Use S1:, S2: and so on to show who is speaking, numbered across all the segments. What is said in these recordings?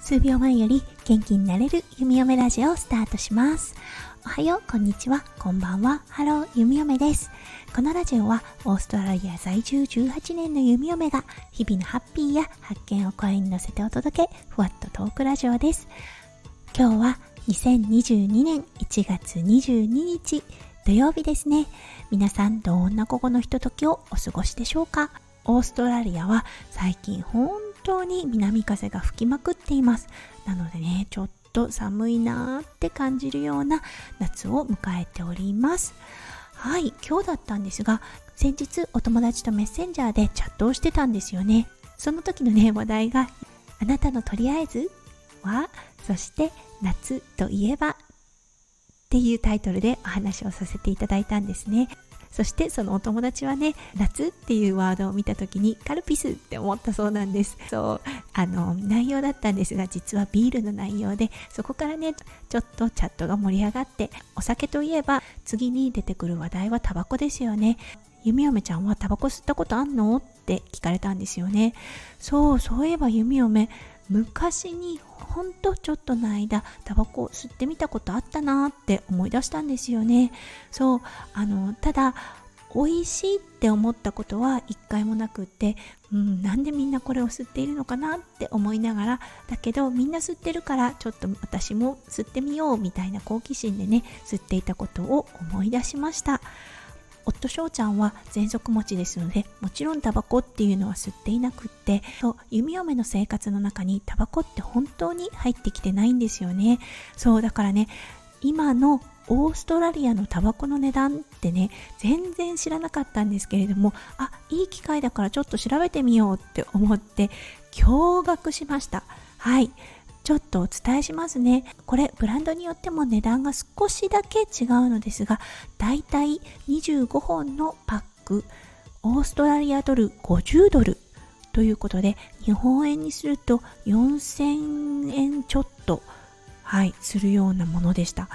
S1: 数秒前より元気になれる弓嫁ラジオをスタートしますおはよう、こんにちは、こんばんは、ハロー、弓嫁です。このラジオは、オーストラリア在住18年の弓嫁が、日々のハッピーや発見を声に乗せてお届け、ふわっとトークラジオです。今日は、2022年1月22日、土曜日ですね。皆さん、どんな午後のひとときをお過ごしでしょうか？オーストラリアは、最近本当に南風が吹きまくっています。なのでね、ちょっと寒いなーって感じるような夏を迎えております。はい今日だったんですが先日お友達とメッセンジャーでチャットをしてたんですよね。その時のね話題があなたのとりあえずは？そして夏といえば？っていうタイトルでお話をさせていただいたんですね。そしてそのお友達はね夏っていうワードを見た時にカルピスって思ったそうなんです。そうあの内容だったんですが実はビールの内容でそこからねちょっとチャットが盛り上がってお酒といえば次に出てくる話題はタバコですよね。弓嫁ちゃんはタバコ吸ったことあんの？って聞かれたんですよね。そうそういえば弓嫁昔にほんとちょっとの間タバコ吸ってみたことあったなって思い出したんですよね。そうあのただ美味しいって思ったことは一回もなくって、うん、なんでみんなこれを吸っているのかなって思いながらだけどみんな吸ってるからちょっと私も吸ってみようみたいな好奇心でね吸っていたことを思い出しました。夫翔ちゃんは喘息持ちですのでもちろんタバコっていうのは吸っていなくってそう弓嫁の生活の中にタバコって本当に入ってきてないんですよね。そうだからね今のオーストラリアのタバコの値段ってね全然知らなかったんですけれどもあいい機会だからちょっと調べてみようって思って驚愕しました。はい。ちょっとお伝えしますね。これブランドによっても値段が少しだけ違うのですが、だいたい25本のパック、オーストラリアドル50ドルということで、日本円にすると4000円ちょっと、はい、するようなものでした。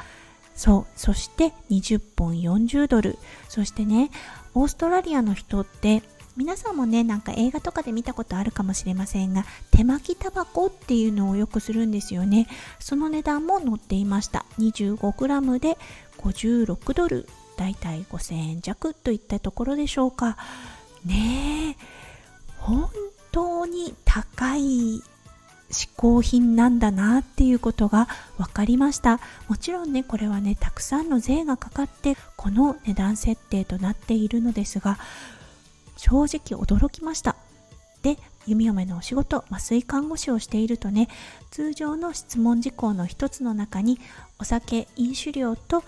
S1: そう。そして20本40ドル。そしてね、オーストラリアの人って皆さんもねなんか映画とかで見たことあるかもしれませんが手巻きタバコっていうのをよくするんですよね。その値段も載っていました。25g で56ドル。だいたい5000円弱といったところでしょうか。ねえ。本当に高い嗜好品なんだなっていうことが分かりました。もちろんねこれはねたくさんの税がかかってこの値段設定となっているのですが正直驚きました。で弓嫁のお仕事麻酔看護師をしているとね通常の質問事項の一つの中にお酒飲酒量と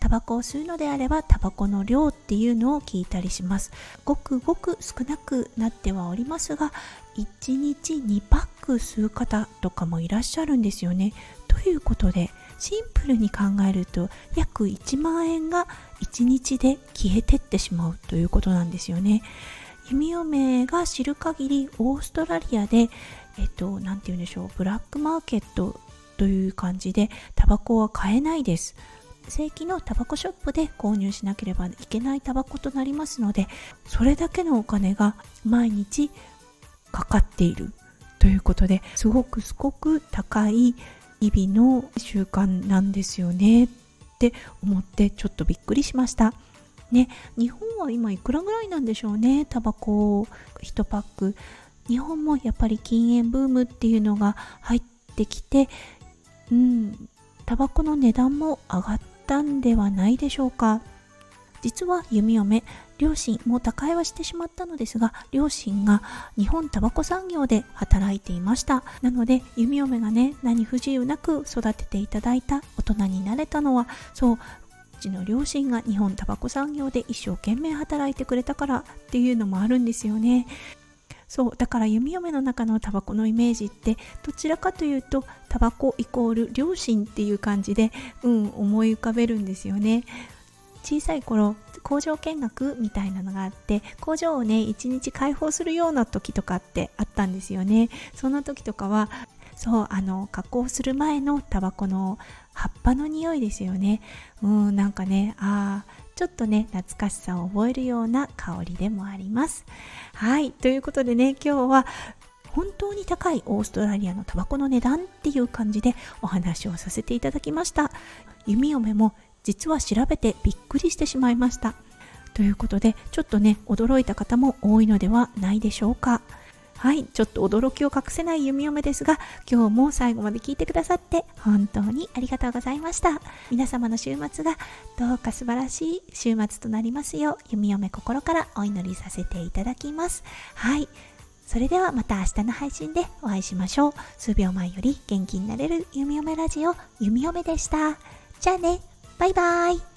S1: タバコを吸うのであればタバコの量っていうのを聞いたりします。ごくごく少なくなってはおりますが1日2パック吸う方とかもいらっしゃるんですよね。ということでシンプルに考えると約1万円が1日で消えてってしまうということなんですよね。弓嫁が知る限りオーストラリアでえっと何て言うんでしょうブラックマーケットという感じでタバコは買えないです。正規のタバコショップで購入しなければいけないタバコとなりますのでそれだけのお金が毎日かかっているということですごくすごく高い日々の習慣なんですよねって思ってちょっとびっくりしました。ね日本は今いくらぐらいなんでしょうねタバコ1パック。日本もやっぱり禁煙ブームっていうのが入ってきてうんタバコの値段も上がったんではないでしょうか。実は弓嫁。両親も他界はしてしまったのですが両親が日本タバコ産業で働いていました。なので弓嫁がね何不自由なく育てていただいた大人になれたのはそううちの両親が日本タバコ産業で一生懸命働いてくれたからっていうのもあるんですよね。そうだから弓嫁の中のタバコのイメージってどちらかというとタバコイコール両親っていう感じでうん思い浮かべるんですよね。小さい頃工場見学みたいなのがあって工場をね一日開放するような時とかってあったんですよね。そんな時とかはそうあの加工する前のタバコの葉っぱの匂いですよね。うんなんかねああちょっとね懐かしさを覚えるような香りでもあります。はいということでね今日は本当に高いオーストラリアのタバコの値段っていう感じでお話をさせていただきました。弓嫁も実は調べてびっくりしてしまいました。ということでちょっとね驚いた方も多いのではないでしょうか。はいちょっと驚きを隠せない弓嫁ですが今日も最後まで聞いてくださって本当にありがとうございました。皆様の週末がどうか素晴らしい週末となりますよう弓嫁心からお祈りさせていただきます。はいそれではまた明日の配信でお会いしましょう。数秒前より元気になれる弓嫁ラジオ、弓嫁でした。じゃあね、バイバイ。